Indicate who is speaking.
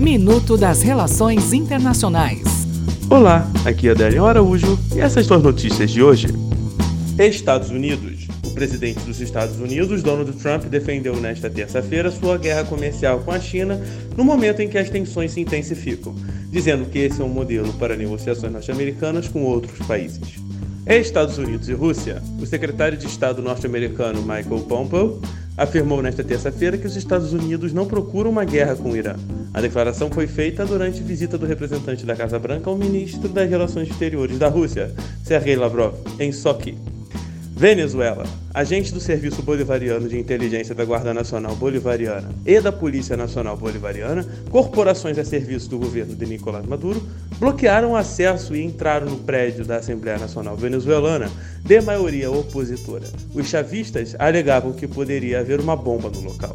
Speaker 1: Minuto das Relações Internacionais.
Speaker 2: Olá, aqui é Adélio Araújo e essas são as notícias de hoje. Estados Unidos. O presidente dos Estados Unidos, Donald Trump, defendeu nesta terça-feira sua guerra comercial com a China no momento em que as tensões se intensificam, dizendo que esse é um modelo para negociações norte-americanas com outros países. Estados Unidos e Rússia. O secretário de Estado norte-americano Michael Pompeo afirmou nesta terça-feira que os Estados Unidos não procuram uma guerra com o Irã. A declaração foi feita durante visita do representante da Casa Branca ao ministro das Relações Exteriores da Rússia, Sergei Lavrov, em Sochi. Venezuela. Agentes do Serviço Bolivariano de Inteligência da Guarda Nacional Bolivariana e da Polícia Nacional Bolivariana, corporações a serviço do governo de Nicolás Maduro, bloquearam o acesso e entraram no prédio da Assembleia Nacional Venezuelana de maioria opositora. Os chavistas alegavam que poderia haver uma bomba no local.